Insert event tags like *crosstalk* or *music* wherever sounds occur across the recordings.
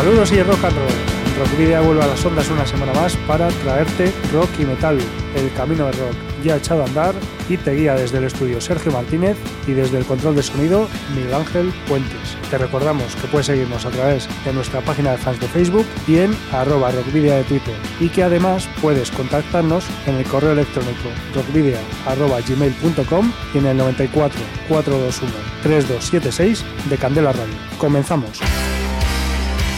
Saludos y rock and roll. Rock Video vuelve a las ondas una semana más para traerte rock y metal, el camino del rock ya echado a andar y te guía desde el estudio Sergio Martínez y desde el control de sonido Miguel Ángel Puentes. Te recordamos que puedes seguirnos a través de nuestra página de fans de Facebook y en arroba rockvidia de Twitter y que además puedes contactarnos en el correo electrónico rockvidia.gmail.com y en el 94 421 3276 de Candela Radio. Comenzamos.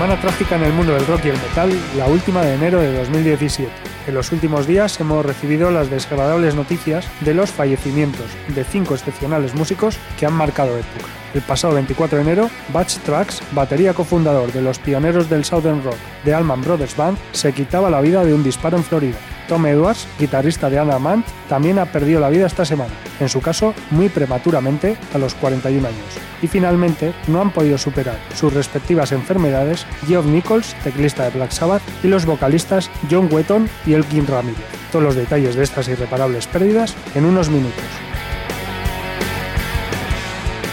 Semana trágica en el mundo del rock y el metal, la última de enero de 2017. En los últimos días hemos recibido las desagradables noticias de los fallecimientos de cinco excepcionales músicos que han marcado época. El pasado 24 de enero, Batch Tracks, batería cofundador de los pioneros del Southern Rock de Allman Brothers Band, se quitaba la vida de un disparo en Florida. Tom Edwards, guitarrista de Anna Mant, también ha perdido la vida esta semana, en su caso muy prematuramente, a los 41 años. Y finalmente, no han podido superar sus respectivas enfermedades Geoff Nichols, teclista de Black Sabbath, y los vocalistas John Wetton y Elkin Ramírez. Todos los detalles de estas irreparables pérdidas en unos minutos.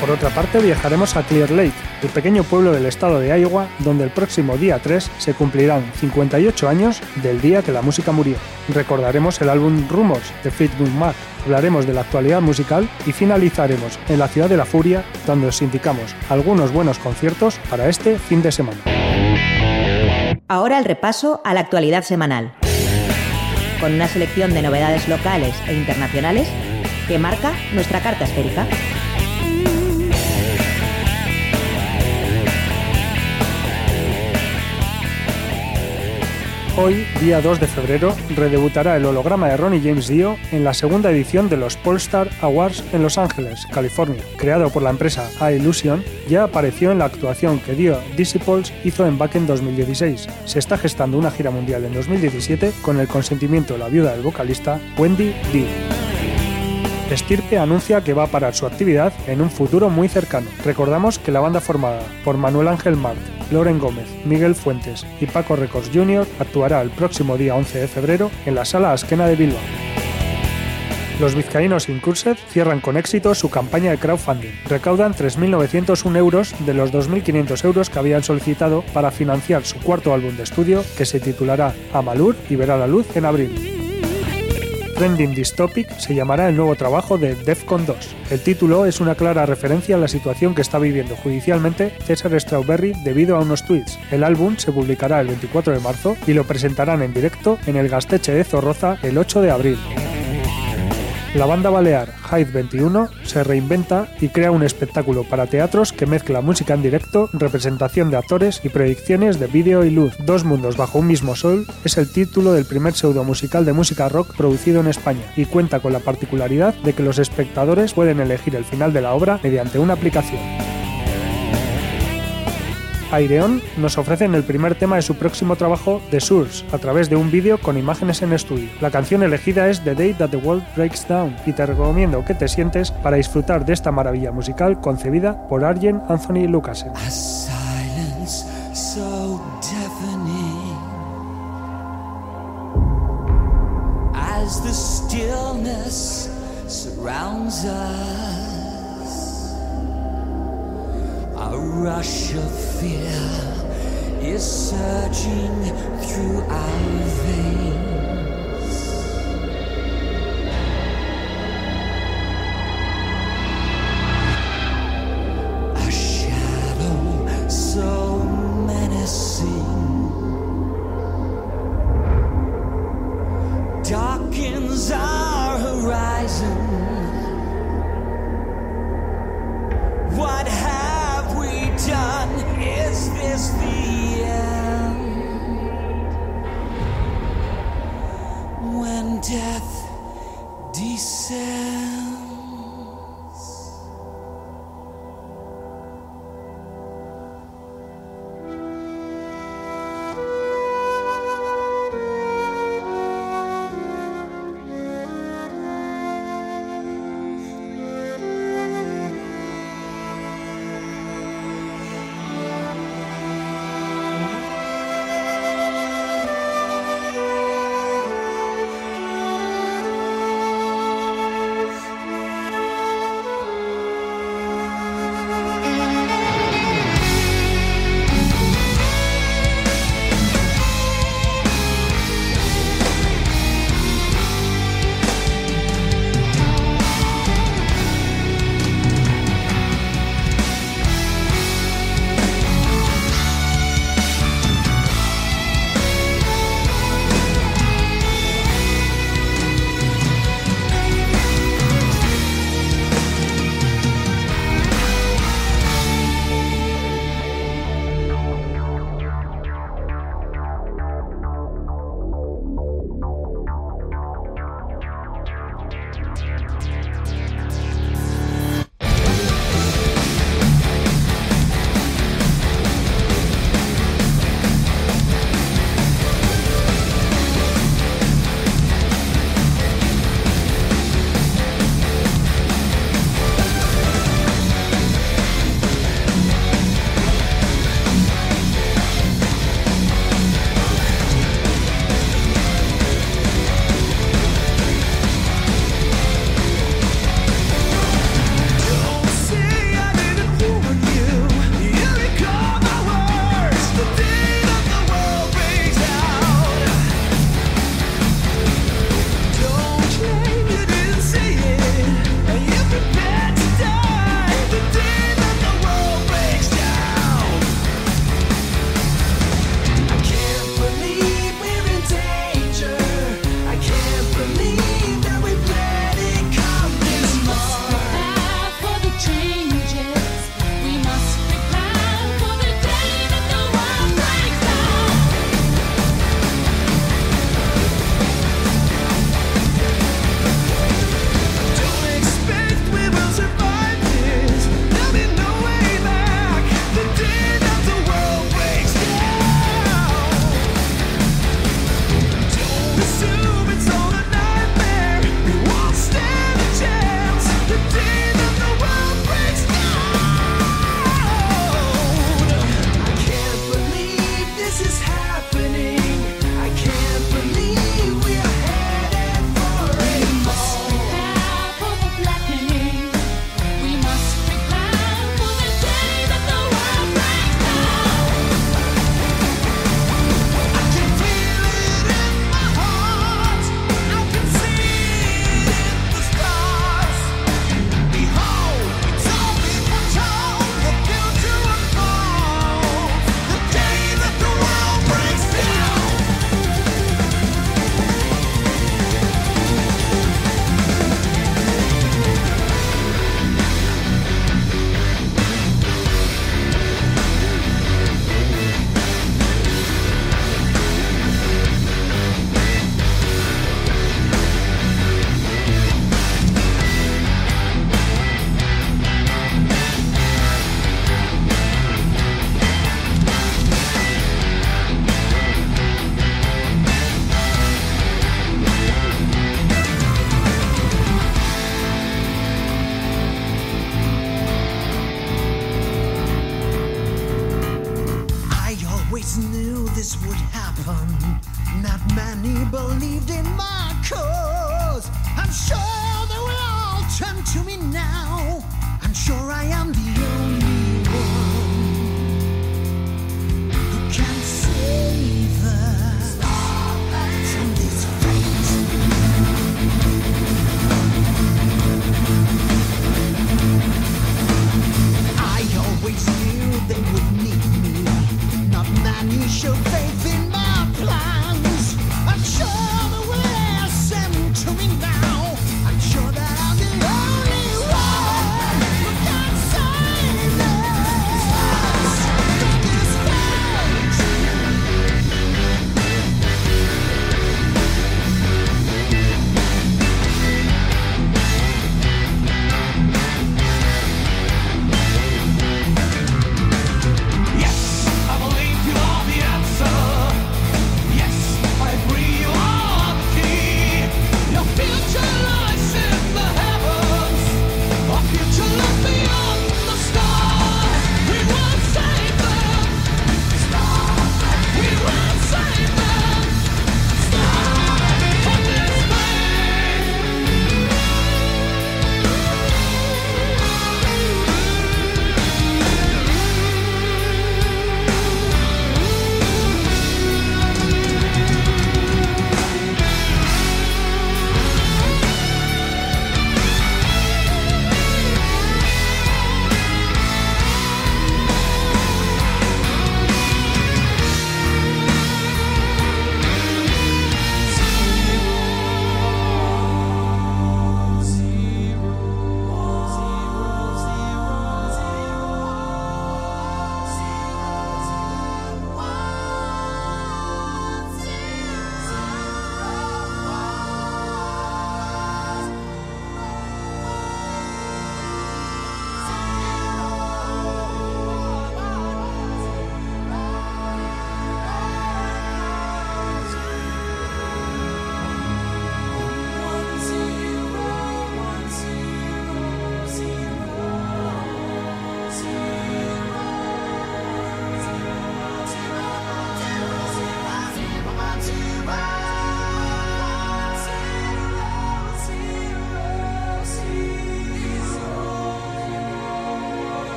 Por otra parte, viajaremos a Clear Lake, el pequeño pueblo del estado de Iowa, donde el próximo día 3 se cumplirán 58 años del día que la música murió. Recordaremos el álbum Rumors de Fleetwood Mac, hablaremos de la actualidad musical y finalizaremos en la ciudad de la furia, donde os indicamos algunos buenos conciertos para este fin de semana. Ahora el repaso a la actualidad semanal, con una selección de novedades locales e internacionales que marca nuestra carta esférica. Hoy, día 2 de febrero, redebutará el holograma de Ronnie James Dio en la segunda edición de los Polestar Awards en Los Ángeles, California. Creado por la empresa A-Illusion, ya apareció en la actuación que Dio Disciples hizo en Back en 2016. Se está gestando una gira mundial en 2017 con el consentimiento de la viuda del vocalista Wendy Dio. Estirpe anuncia que va a parar su actividad en un futuro muy cercano. Recordamos que la banda formada por Manuel Ángel Mart, Loren Gómez, Miguel Fuentes y Paco Records Jr. actuará el próximo día 11 de febrero en la Sala Asquena de Bilbao. Los vizcaínos Incursed cierran con éxito su campaña de crowdfunding. Recaudan 3.901 euros de los 2.500 euros que habían solicitado para financiar su cuarto álbum de estudio que se titulará Amalur y verá la luz en abril. Trending Dystopic se llamará el nuevo trabajo de Defcon 2. El título es una clara referencia a la situación que está viviendo judicialmente César Strawberry debido a unos tweets. El álbum se publicará el 24 de marzo y lo presentarán en directo en el Gasteche de Zorroza el 8 de abril. La banda balear Hyde 21 se reinventa y crea un espectáculo para teatros que mezcla música en directo, representación de actores y proyecciones de vídeo y luz. Dos mundos bajo un mismo sol es el título del primer pseudo musical de música rock producido en España y cuenta con la particularidad de que los espectadores pueden elegir el final de la obra mediante una aplicación. Aireon nos ofrecen el primer tema de su próximo trabajo, The Source, a través de un vídeo con imágenes en estudio. La canción elegida es The Day That the World Breaks Down y te recomiendo que te sientes para disfrutar de esta maravilla musical concebida por Arjen Anthony Lucasen. A rush of fear is surging through our veins.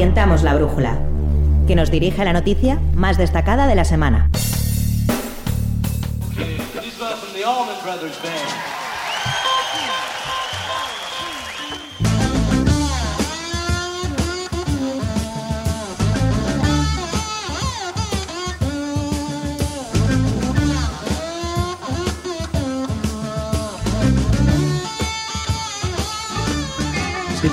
Orientamos la brújula, que nos dirige a la noticia más destacada de la semana.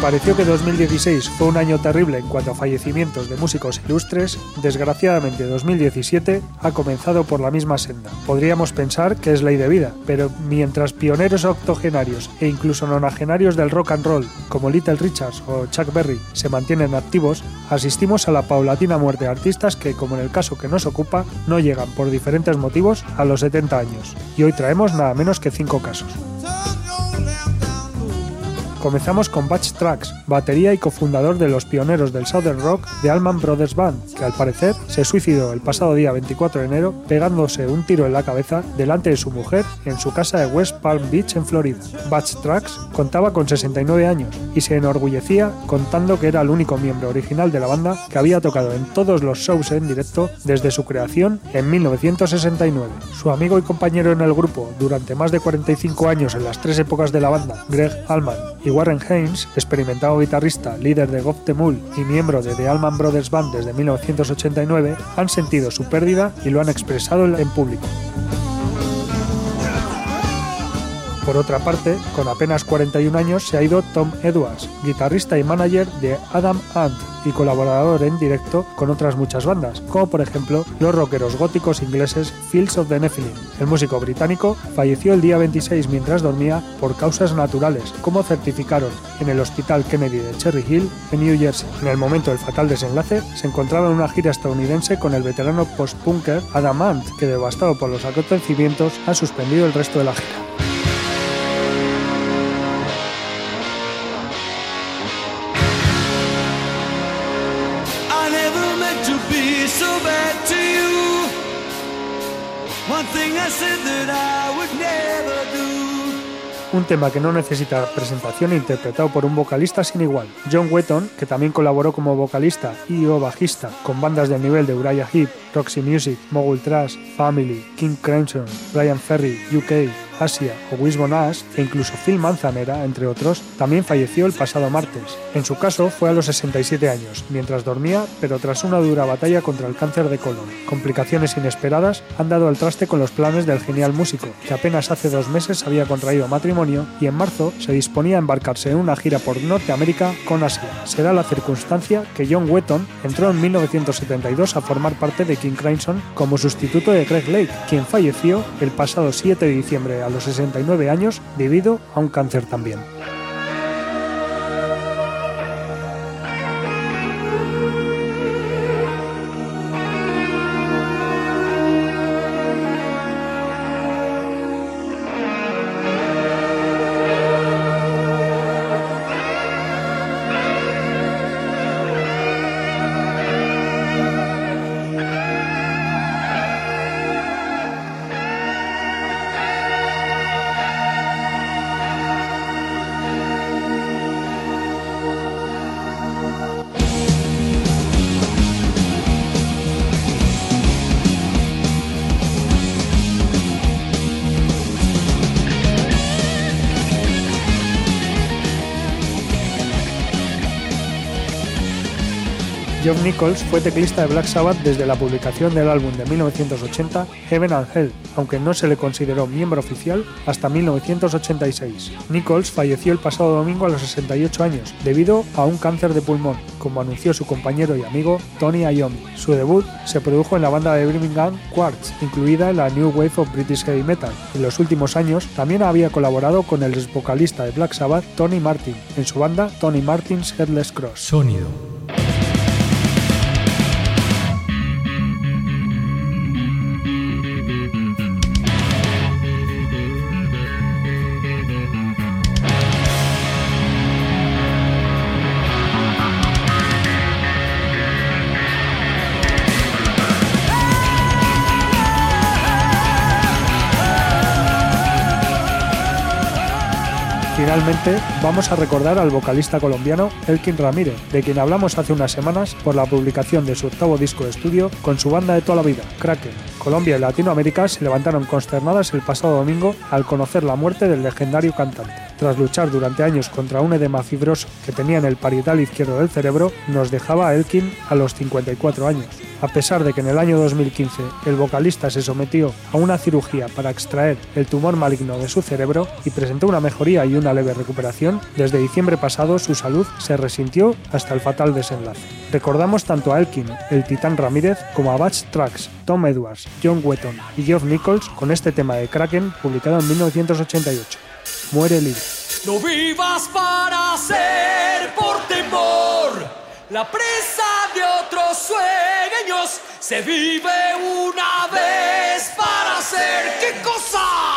Pareció que 2016 fue un año terrible en cuanto a fallecimientos de músicos ilustres, desgraciadamente 2017 ha comenzado por la misma senda. Podríamos pensar que es ley de vida, pero mientras pioneros octogenarios e incluso nonagenarios del rock and roll, como Little Richards o Chuck Berry, se mantienen activos, asistimos a la paulatina muerte de artistas que, como en el caso que nos ocupa, no llegan por diferentes motivos a los 70 años. Y hoy traemos nada menos que 5 casos. Comenzamos con Batch Tracks, batería y cofundador de los pioneros del Southern Rock de Allman Brothers Band, que al parecer se suicidó el pasado día 24 de enero pegándose un tiro en la cabeza delante de su mujer en su casa de West Palm Beach en Florida. Batch Tracks contaba con 69 años y se enorgullecía contando que era el único miembro original de la banda que había tocado en todos los shows en directo desde su creación en 1969. Su amigo y compañero en el grupo durante más de 45 años en las tres épocas de la banda, Greg Allman y Warren Haynes, experimentado guitarrista, líder de Goth Temul y miembro de The Allman Brothers Band desde 1989, han sentido su pérdida y lo han expresado en público. Por otra parte, con apenas 41 años se ha ido Tom Edwards, guitarrista y manager de Adam Ant y colaborador en directo con otras muchas bandas, como por ejemplo los rockeros góticos ingleses Fields of the Nephilim. El músico británico falleció el día 26 mientras dormía por causas naturales, como certificaron en el Hospital Kennedy de Cherry Hill, en New Jersey. En el momento del fatal desenlace, se encontraba en una gira estadounidense con el veterano post-punker Adam Ant, que devastado por los acontecimientos ha suspendido el resto de la gira. Un tema que no necesita presentación interpretado por un vocalista sin igual, John Wetton, que también colaboró como vocalista y bajista con bandas del nivel de Uriah Heep, Roxy Music, Mogul Trash, Family, King Crimson, Brian Ferry, UK, Asia o Wisbon Ash e incluso Phil Manzanera, entre otros, también falleció el pasado martes. En su caso fue a los 67 años, mientras dormía, pero tras una dura batalla contra el cáncer de colon. Complicaciones inesperadas han dado al traste con los planes del genial músico, que apenas hace dos meses había contraído matrimonio y en marzo se disponía a embarcarse en una gira por Norteamérica con Asia. Será la circunstancia que John Wetton entró en 1972 a formar parte de King Crimson como sustituto de Craig Lake, quien falleció el pasado 7 de diciembre a los 69 años debido a un cáncer también. John Nichols fue teclista de Black Sabbath desde la publicación del álbum de 1980 Heaven and Hell, aunque no se le consideró miembro oficial hasta 1986. Nichols falleció el pasado domingo a los 68 años debido a un cáncer de pulmón, como anunció su compañero y amigo Tony Iommi. Su debut se produjo en la banda de Birmingham Quartz, incluida en la New Wave of British Heavy Metal. En los últimos años también había colaborado con el vocalista de Black Sabbath, Tony Martin, en su banda Tony Martin's Headless Cross. Sonido Finalmente, vamos a recordar al vocalista colombiano Elkin Ramírez, de quien hablamos hace unas semanas por la publicación de su octavo disco de estudio con su banda de toda la vida, Kraken. Colombia y Latinoamérica se levantaron consternadas el pasado domingo al conocer la muerte del legendario cantante tras luchar durante años contra un edema fibroso que tenía en el parietal izquierdo del cerebro, nos dejaba a Elkin a los 54 años. A pesar de que en el año 2015 el vocalista se sometió a una cirugía para extraer el tumor maligno de su cerebro y presentó una mejoría y una leve recuperación, desde diciembre pasado su salud se resintió hasta el fatal desenlace. Recordamos tanto a Elkin, el titán Ramírez, como a Batch Tracks, Tom Edwards, John Wetton y Geoff Nichols con este tema de Kraken publicado en 1988 muere. No vivas para ser por temor la presa de otros sueños. Se vive una vez para ser qué cosa.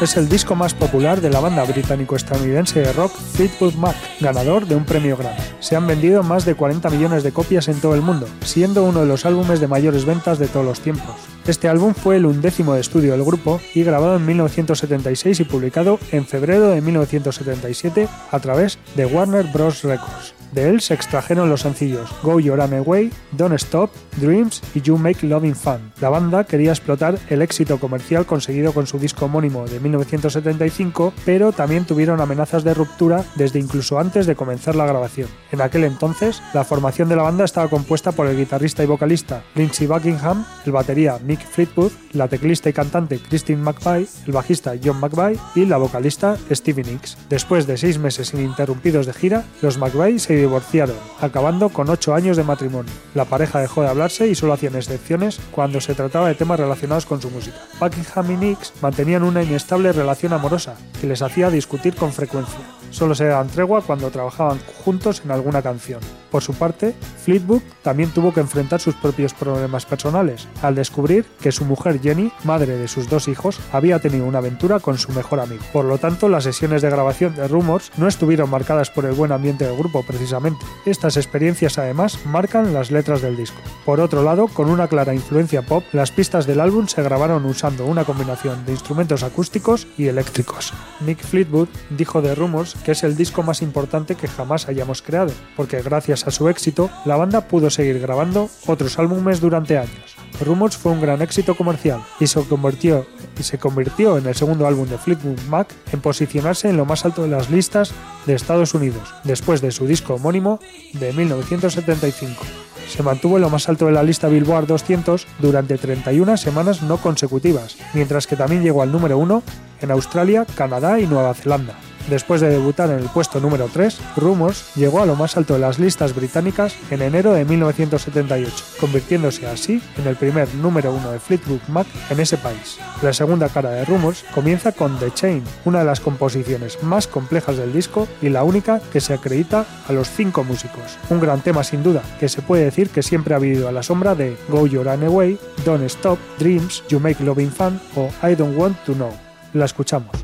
Es el disco más popular de la banda británico-estadounidense de rock Fleetwood Mac, ganador de un premio Grammy. Se han vendido más de 40 millones de copias en todo el mundo, siendo uno de los álbumes de mayores ventas de todos los tiempos. Este álbum fue el undécimo de estudio del grupo y grabado en 1976 y publicado en febrero de 1977 a través de Warner Bros. Records. De él se extrajeron los sencillos Go Your Own Way, Don't Stop, Dreams y You Make Loving Fun. La banda quería explotar el éxito comercial conseguido con su disco homónimo de 1975, pero también tuvieron amenazas de ruptura desde incluso antes de comenzar la grabación. En aquel entonces, la formación de la banda estaba compuesta por el guitarrista y vocalista Lindsey Buckingham, el batería Mick Fleetwood, la teclista y cantante Christine McVie, el bajista John McVie y la vocalista Stevie Nicks. Después de seis meses ininterrumpidos de gira, los McVie se divorciaron, acabando con ocho años de matrimonio. La pareja dejó de hablarse y solo hacían excepciones cuando se trataba de temas relacionados con su música. Buckingham y Nicks mantenían una inestable relación amorosa que les hacía discutir con frecuencia. Solo se daban tregua cuando trabajaban juntos en alguna canción. Por su parte, Fleetwood también tuvo que enfrentar sus propios problemas personales, al descubrir que su mujer Jenny, madre de sus dos hijos, había tenido una aventura con su mejor amigo. Por lo tanto, las sesiones de grabación de Rumors no estuvieron marcadas por el buen ambiente del grupo precisamente. Estas experiencias además marcan las letras del disco. Por otro lado, con una clara influencia pop, las pistas del álbum se grabaron usando una combinación de instrumentos acústicos y eléctricos. Nick Fleetwood dijo de Rumors que es el disco más importante que jamás hayamos creado, porque gracias a su éxito, la banda pudo seguir grabando otros álbumes durante años. Rumors fue un gran éxito comercial y se convirtió, en el segundo álbum de Fleetwood Mac en posicionarse en lo más alto de las listas de Estados Unidos, después de su disco homónimo de 1975. Se mantuvo en lo más alto de la lista Billboard 200 durante 31 semanas no consecutivas, mientras que también llegó al número 1 en Australia, Canadá y Nueva Zelanda. Después de debutar en el puesto número 3, Rumors llegó a lo más alto de las listas británicas en enero de 1978, convirtiéndose así en el primer número 1 de Fleetwood Mac en ese país. La segunda cara de Rumors comienza con The Chain, una de las composiciones más complejas del disco y la única que se acredita a los cinco músicos. Un gran tema sin duda, que se puede decir que siempre ha vivido a la sombra de Go Your Own Away, Don't Stop, Dreams, You Make Loving Fun o I Don't Want to Know. La escuchamos.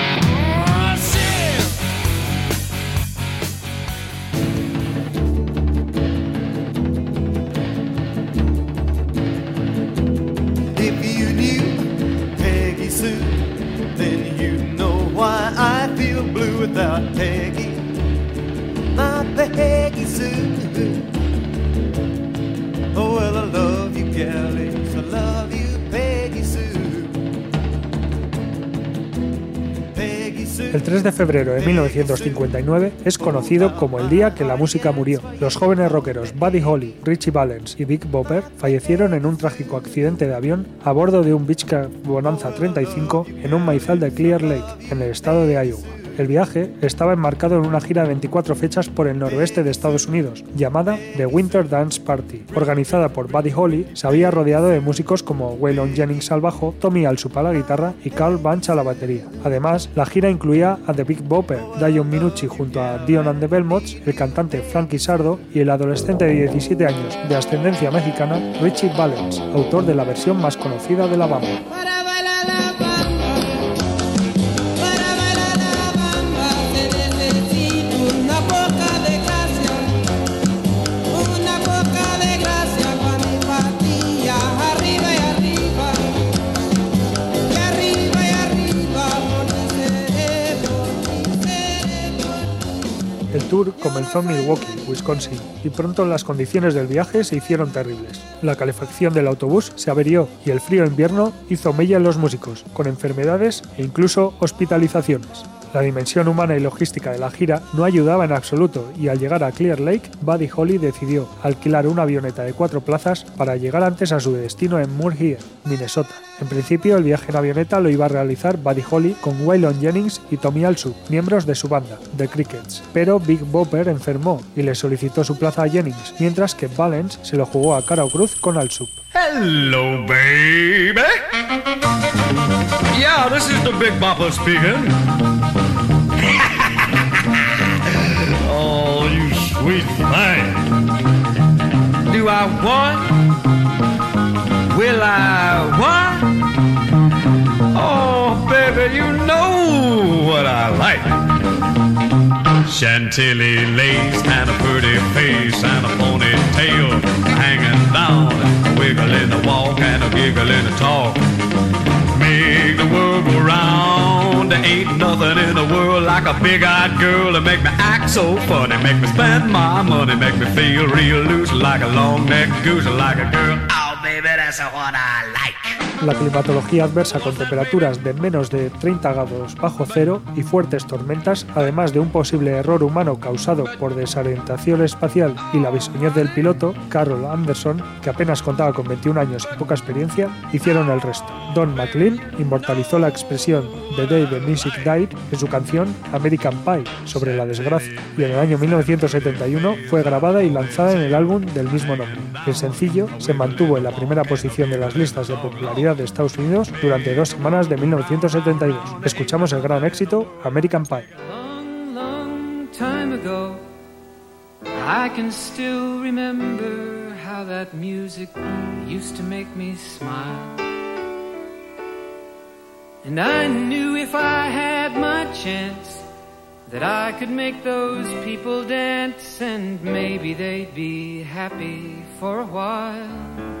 El 3 de febrero de 1959 es conocido como el día que la música murió. Los jóvenes rockeros Buddy Holly, Richie Valens y Big Bopper fallecieron en un trágico accidente de avión a bordo de un Beechcraft Bonanza 35 en un maizal de Clear Lake, en el estado de Iowa. El viaje estaba enmarcado en una gira de 24 fechas por el noroeste de Estados Unidos, llamada The Winter Dance Party. Organizada por Buddy Holly, se había rodeado de músicos como Waylon Jennings al bajo, Tommy Alsup a la guitarra y Carl Bunch a la batería. Además, la gira incluía a The Big Bopper, Dion Minucci junto a Dion and the el cantante Frankie Sardo y el adolescente de 17 años de ascendencia mexicana Richie Valens, autor de la versión más conocida de la banda. Comenzó en Milwaukee, Wisconsin, y pronto las condiciones del viaje se hicieron terribles. La calefacción del autobús se averió y el frío invierno hizo mella en los músicos, con enfermedades e incluso hospitalizaciones. La dimensión humana y logística de la gira no ayudaba en absoluto y al llegar a Clear Lake, Buddy Holly decidió alquilar una avioneta de cuatro plazas para llegar antes a su destino en Moorhead, Minnesota. En principio, el viaje en avioneta lo iba a realizar Buddy Holly con Waylon Jennings y Tommy Alsup, miembros de su banda, The Crickets. Pero Big Bopper enfermó y le solicitó su plaza a Jennings, mientras que Valens se lo jugó a cara o cruz con Alsup. Hello, baby. Yeah, this is the Big Bopper speaking. *laughs* oh, you sweet thing. Do I want? Will I what? Oh, baby, you know what I like. Chantilly lace and a pretty face and a ponytail hanging down, wiggling the walk and a giggling the talk. Make the world go round. Ain't nothing in the world like a big-eyed girl to make me act so funny, make me spend my money, make me feel real loose like a long-necked goose, like a girl. Oh, baby, that's what I like. La climatología adversa con temperaturas de menos de 30 grados bajo cero y fuertes tormentas, además de un posible error humano causado por desorientación espacial y la bisoñez del piloto, Carol Anderson, que apenas contaba con 21 años y poca experiencia, hicieron el resto. Don McLean inmortalizó la expresión The Day the Music Died en su canción American Pie sobre la desgracia, y en el año 1971 fue grabada y lanzada en el álbum del mismo nombre. El sencillo se mantuvo en la primera posición de las listas de popularidad Unidos de Estados Unidos durante dos semanas de 1972. Escuchamos el gran éxito American Pie. Long, long time ago, I can still remember how that music used to make me smile. And I knew if I had my chance that I could make those people dance and maybe they'd be happy for a while.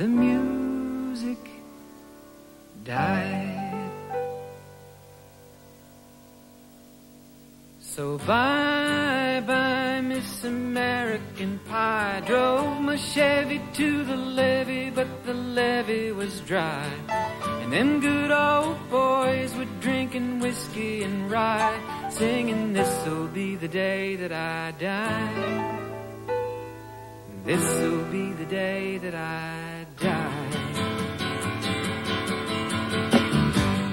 the music died. So bye bye, Miss American Pie. Drove my Chevy to the levee, but the levee was dry. And them good old boys were drinking whiskey and rye, singing, This'll be the day that I die. This'll be the day that I die.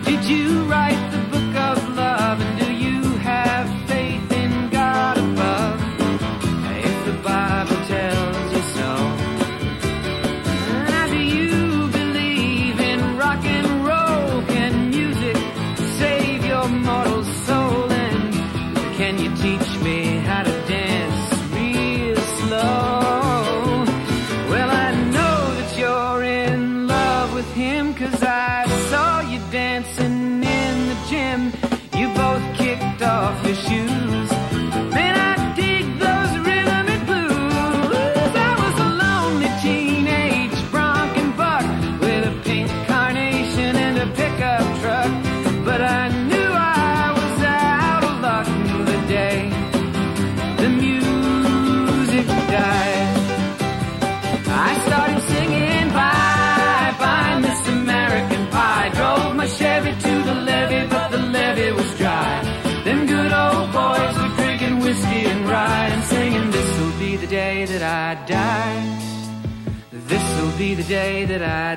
Did you write the book of love? the day that I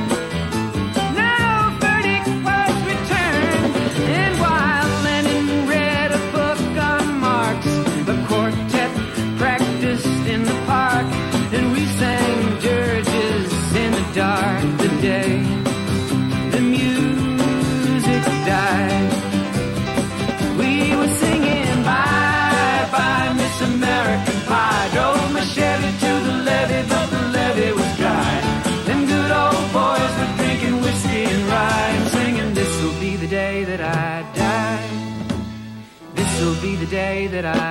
that I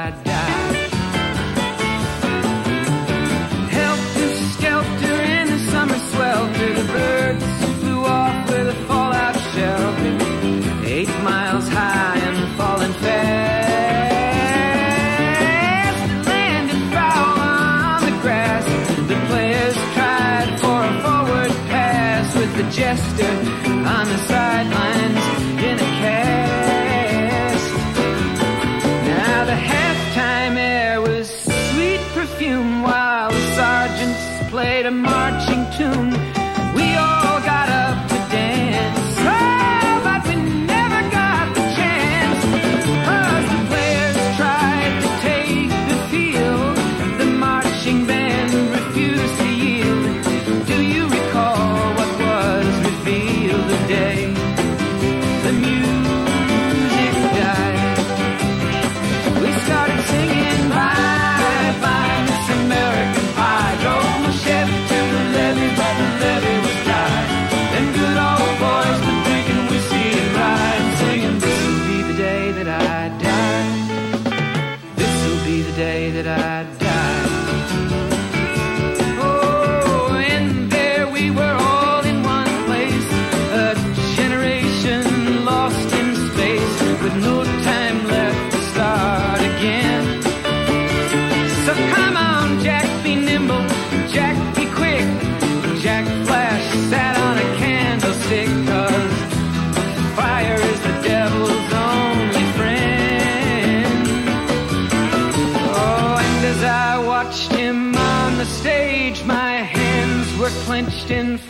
clenched in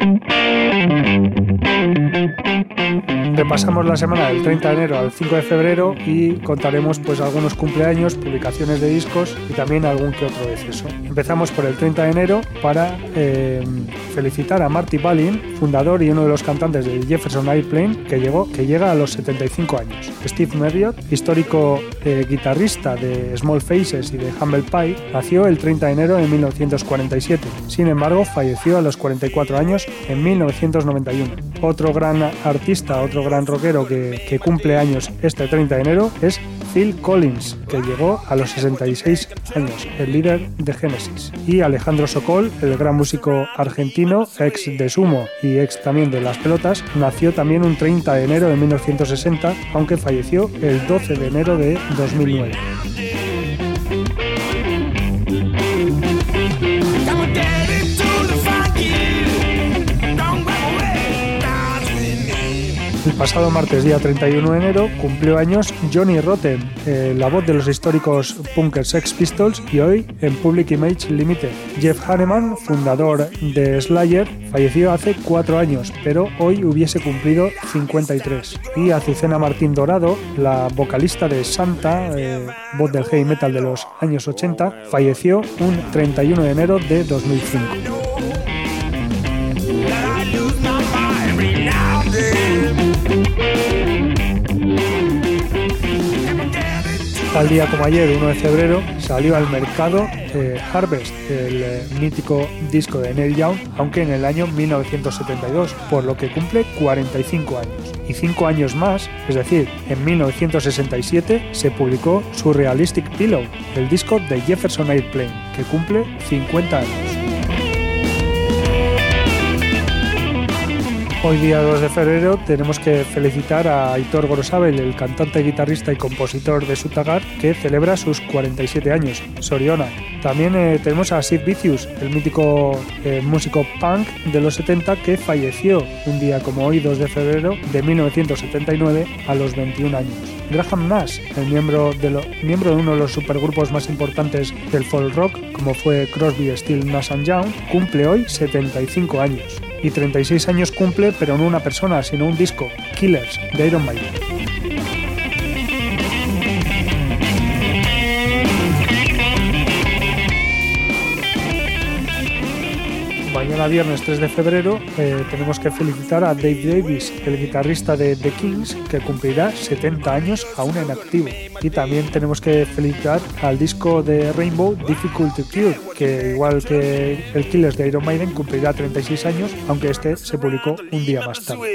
Repasamos la semana del 30 de enero al 5 de febrero y contaremos pues algunos cumpleaños, publicaciones de discos y también algún que otro deceso. Empezamos por el 30 de enero para eh, felicitar a Marty Balin, fundador y uno de los cantantes de Jefferson Airplane, que, llegó, que llega a los 75 años. Steve Marriott, histórico eh, guitarrista de Small Faces y de Humble Pie, nació el 30 de enero de 1947. Sin embargo, falleció a los 44 años en 1991. Otro gran artista, otro gran rockero que, que cumple años este 30 de enero es Phil Collins, que llegó a los 66 años, el líder de Genesis. Y Alejandro Sokol, el gran músico argentino, ex de Sumo y ex también de Las Pelotas, nació también un 30 de enero de 1960, aunque falleció el 12 de enero de 2009. Pasado martes, día 31 de enero, cumplió años Johnny Rotten, eh, la voz de los históricos punkers Sex Pistols y hoy en Public Image Limited. Jeff Hanneman, fundador de Slayer, falleció hace cuatro años, pero hoy hubiese cumplido 53. Y Azucena Martín Dorado, la vocalista de Santa, eh, voz del heavy metal de los años 80, falleció un 31 de enero de 2005. Tal día como ayer, 1 de febrero, salió al mercado eh, Harvest, el eh, mítico disco de Neil Young, aunque en el año 1972, por lo que cumple 45 años. Y 5 años más, es decir, en 1967, se publicó Surrealistic Pillow, el disco de Jefferson Airplane, que cumple 50 años. Hoy día 2 de febrero tenemos que felicitar a Aitor Gorosabel, el cantante, guitarrista y compositor de Sutagar, que celebra sus 47 años, Soriona. También eh, tenemos a Sid Vicious, el mítico eh, músico punk de los 70 que falleció un día como hoy, 2 de febrero de 1979, a los 21 años. Graham Nash, el miembro de, uno de los supergrupos más importantes del folk rock, como fue Crosby, Still, Nash Young, cumple hoy 75 años. Y 36 años cumple, pero no una persona, sino un disco, Killers, de Iron Maiden. Mañana viernes 3 de febrero eh, tenemos que felicitar a Dave Davis, el guitarrista de The Kings, que cumplirá 70 años aún en activo. Y también tenemos que felicitar al disco de Rainbow Difficult to Kill, que igual que el Killers de Iron Maiden cumplirá 36 años, aunque este se publicó un día más tarde.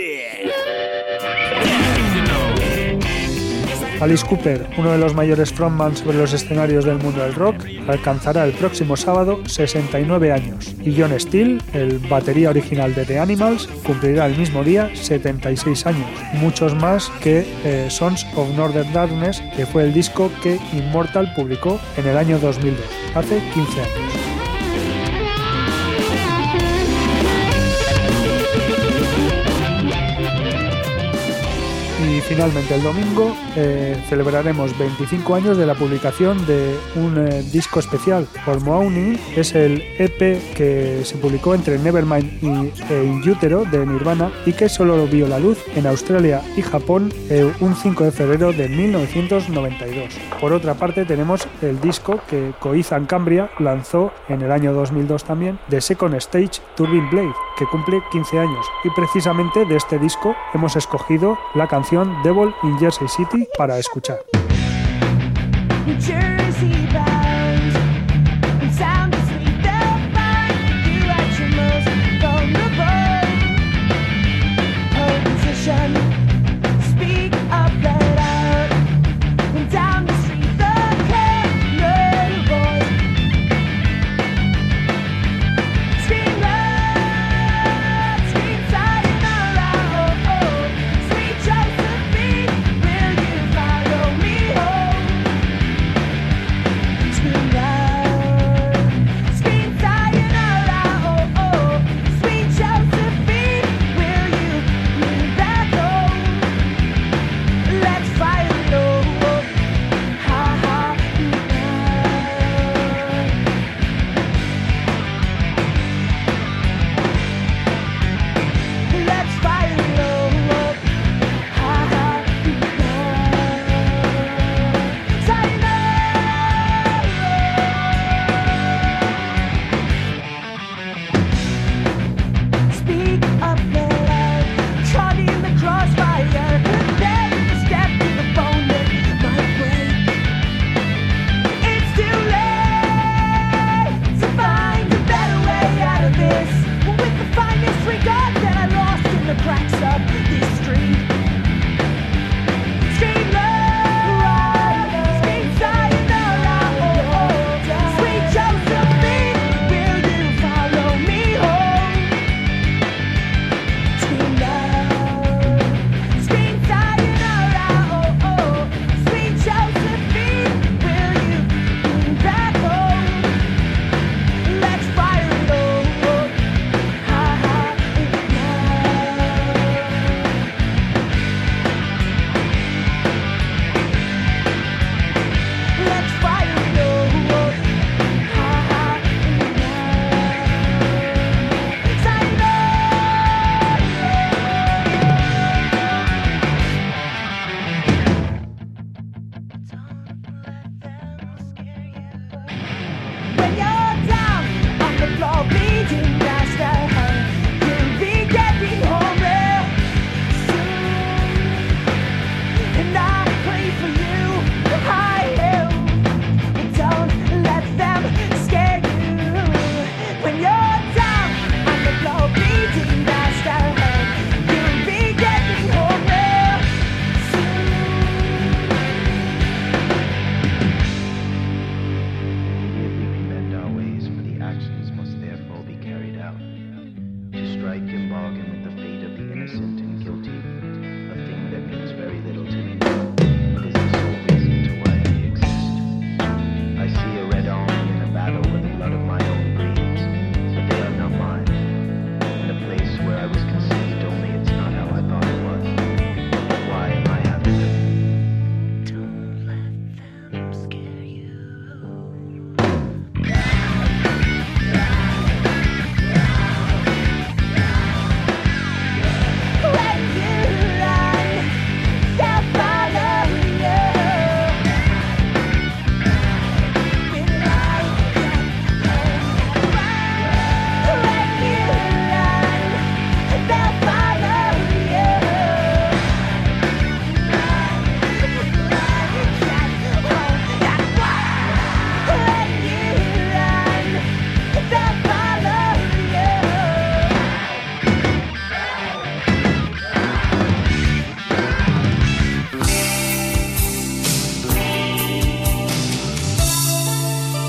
Alice Cooper, uno de los mayores frontman sobre los escenarios del mundo del rock, alcanzará el próximo sábado 69 años. Y John Steele, el batería original de The Animals, cumplirá el mismo día 76 años, muchos más que eh, Sons of Northern Darkness, que fue el disco que Immortal publicó en el año 2002, hace 15 años. Y finalmente el domingo eh, celebraremos 25 años de la publicación de un eh, disco especial. Por Morning es el EP que se publicó entre Nevermind y e In Utero de Nirvana y que solo vio la luz en Australia y Japón eh, un 5 de febrero de 1992. Por otra parte tenemos el disco que Coizan Cambria lanzó en el año 2002 también, The Second Stage Turbine Blade, que cumple 15 años. Y precisamente de este disco hemos escogido la canción Devil in Jersey City para escuchar.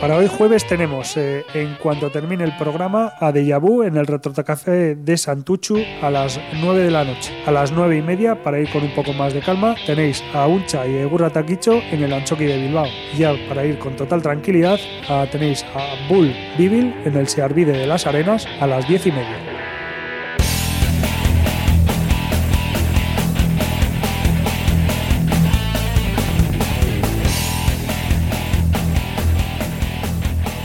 Para hoy jueves tenemos, eh, en cuanto termine el programa, a Deja Vu en el Retrotacafé de Santuchu a las 9 de la noche. A las 9 y media, para ir con un poco más de calma, tenéis a Uncha y Egurra Taquicho en el Anchoqui de Bilbao. Ya para ir con total tranquilidad, tenéis a Bull Bibil en el Searvide de las Arenas a las 10 y media.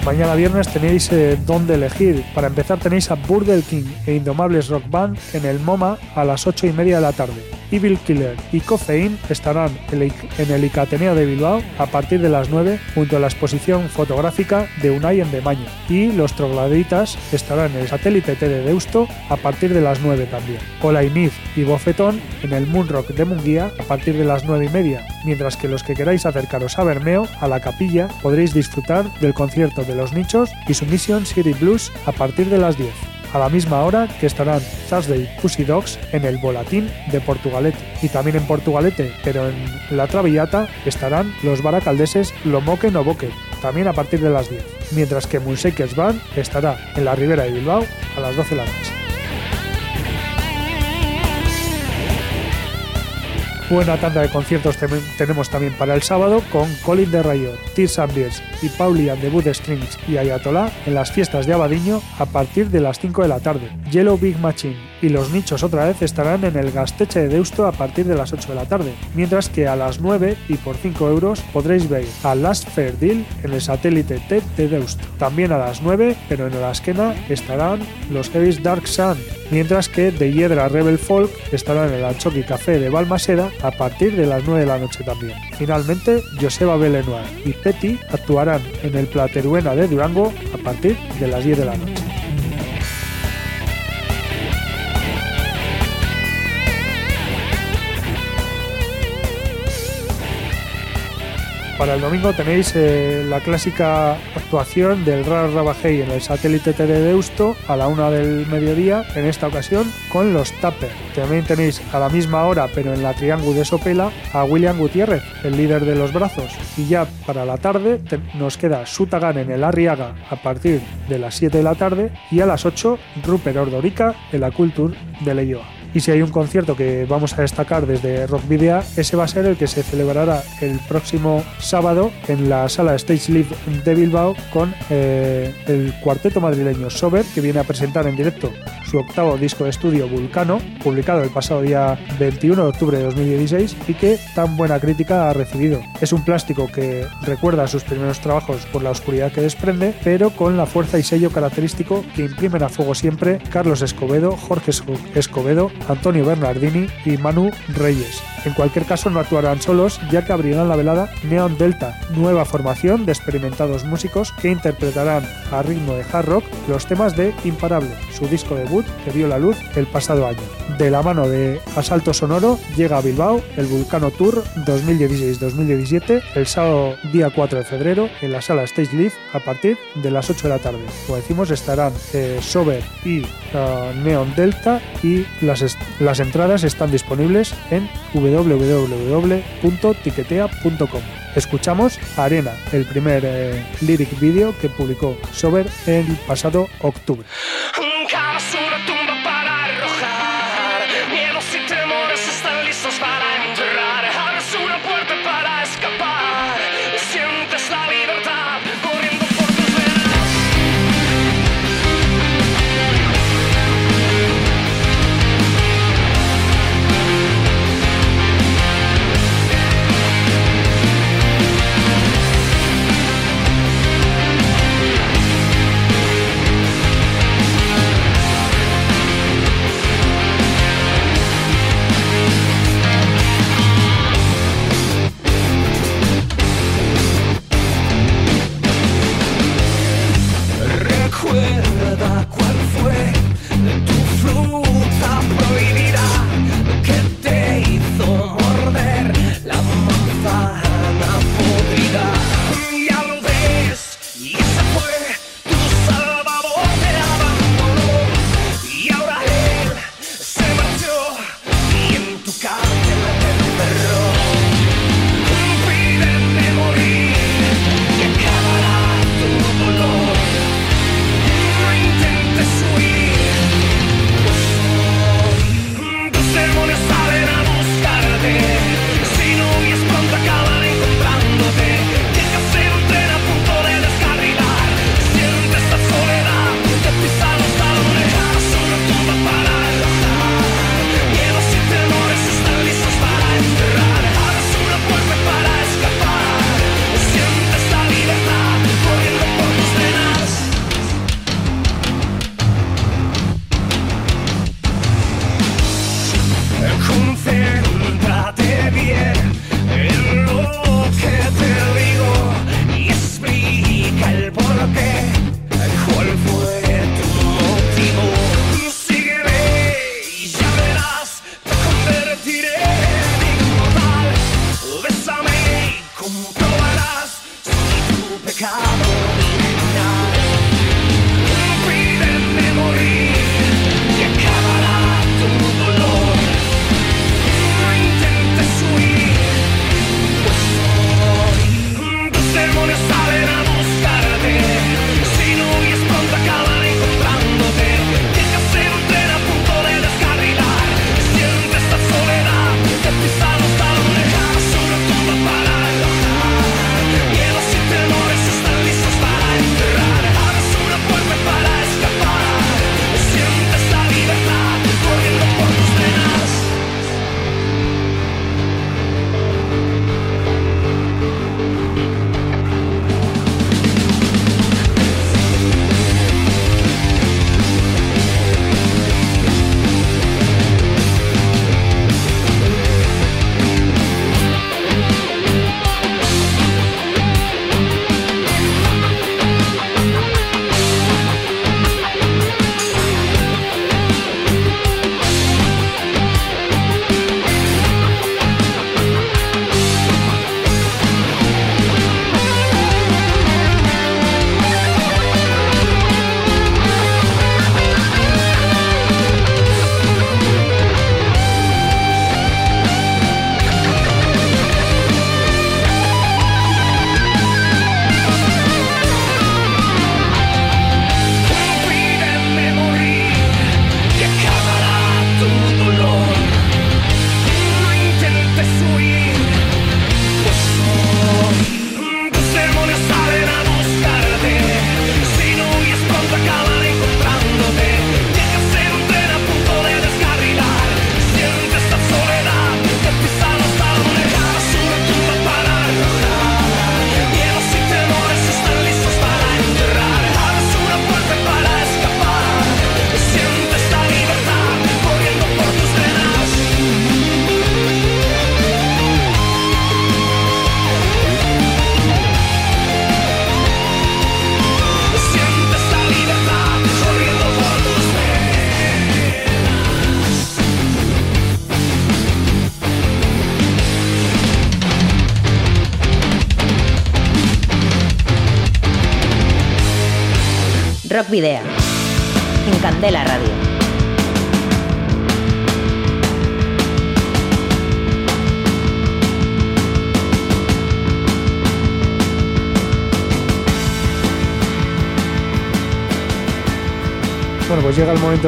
Mañana viernes tenéis eh, dónde elegir. Para empezar tenéis a Burger King e Indomables Rock Band en el MoMA a las 8 y media de la tarde. Evil Killer y Coffein estarán en el Ic- en el Icateneo de Bilbao a partir de las 9 junto a la exposición fotográfica de Unai en Demaño. Y los trogladitas estarán en el satélite T de Deusto a partir de las 9 también. Olainiz y Bofetón en el Moonrock de Munguía a partir de las 9 y media. Mientras que los que queráis acercaros a Bermeo, a la capilla, podréis disfrutar del concierto de Los Nichos y su Mission City Blues a partir de las 10 a la misma hora que estarán Thursday Pussy Dogs en el Volatín de Portugalete. Y también en Portugalete, pero en la Travillata, estarán los baracaldeses Lomoque no Boque, también a partir de las 10. Mientras que Munshakers Band estará en la Ribera de Bilbao a las 12 de la noche. Buena tanda de conciertos tenemos también para el sábado con Colin de Rayo, Tears Beers y Pauli and the Wood Strings y Ayatollah en las fiestas de Abadiño a partir de las 5 de la tarde. Yellow Big Machine y Los Nichos otra vez estarán en el Gasteche de Deusto a partir de las 8 de la tarde, mientras que a las 9 y por 5 euros podréis ver a Last Fair Deal en el satélite T de Deusto. También a las 9, pero en Olasquena estarán los Heavy's Dark Sun, mientras que de Hiedra Rebel Folk estará en el Anchoqui Café de Balmaseda a partir de las 9 de la noche también. Finalmente, Joseba Belenoir y Petty actuarán en el Plateruena de Durango a partir de las 10 de la noche. Para el domingo tenéis eh, la clásica actuación del Rar Rabajei en el satélite T de Deusto a la una del mediodía, en esta ocasión con los Tapper. También tenéis a la misma hora, pero en la Triángulo de Sopela, a William Gutiérrez, el líder de los brazos. Y ya para la tarde nos queda Sutagan en el Arriaga a partir de las 7 de la tarde y a las 8 Rupert Ordorica en la Culture de Leioa. Y si hay un concierto que vamos a destacar desde Rock Video, ese va a ser el que se celebrará el próximo sábado en la sala Stage Live de Bilbao con eh, el cuarteto madrileño Sober, que viene a presentar en directo su octavo disco de estudio Vulcano, publicado el pasado día 21 de octubre de 2016 y que tan buena crítica ha recibido. Es un plástico que recuerda a sus primeros trabajos por la oscuridad que desprende, pero con la fuerza y sello característico que imprimen a fuego siempre Carlos Escobedo, Jorge Esco- Escobedo, Antonio Bernardini y Manu Reyes. En cualquier caso no actuarán solos, ya que abrirán la velada Neon Delta, nueva formación de experimentados músicos que interpretarán a ritmo de hard rock los temas de Imparable, su disco debut que vio la luz el pasado año. De la mano de Asalto Sonoro llega a Bilbao el Vulcano Tour 2016-2017 el sábado día 4 de febrero en la sala Stage Live a partir de las 8 de la tarde. Como decimos estarán eh, Sober y ah, Neon Delta y las, las entradas están disponibles en www.tiquetea.com. Escuchamos Arena, el primer eh, lyric video que publicó Sober el pasado octubre.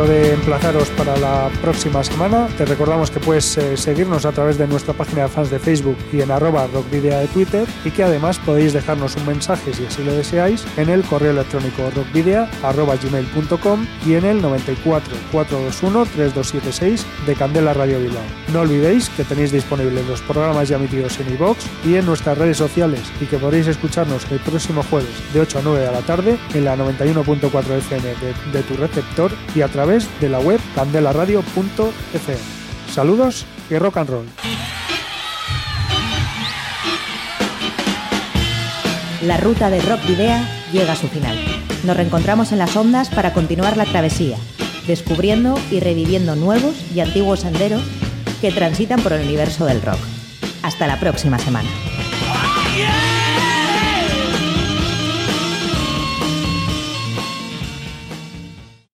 De emplazaros para la próxima semana. Te recordamos que puedes eh, seguirnos a través de nuestra página de fans de Facebook y en arroba rockvidea de Twitter y que además podéis dejarnos un mensaje si así lo deseáis en el correo electrónico rockvidea arroba gmail.com y en el 94 421 3276 de Candela Radio Bilbao. No olvidéis que tenéis disponibles los programas ya emitidos en iVox y en nuestras redes sociales y que podréis escucharnos el próximo jueves de 8 a 9 de la tarde en la 91.4 FM de, de tu receptor y a través de la web candelaradio.fm. Saludos y rock and roll. La ruta de Rock Video llega a su final. Nos reencontramos en las ondas para continuar la travesía, descubriendo y reviviendo nuevos y antiguos senderos que transitan por el universo del rock. Hasta la próxima semana.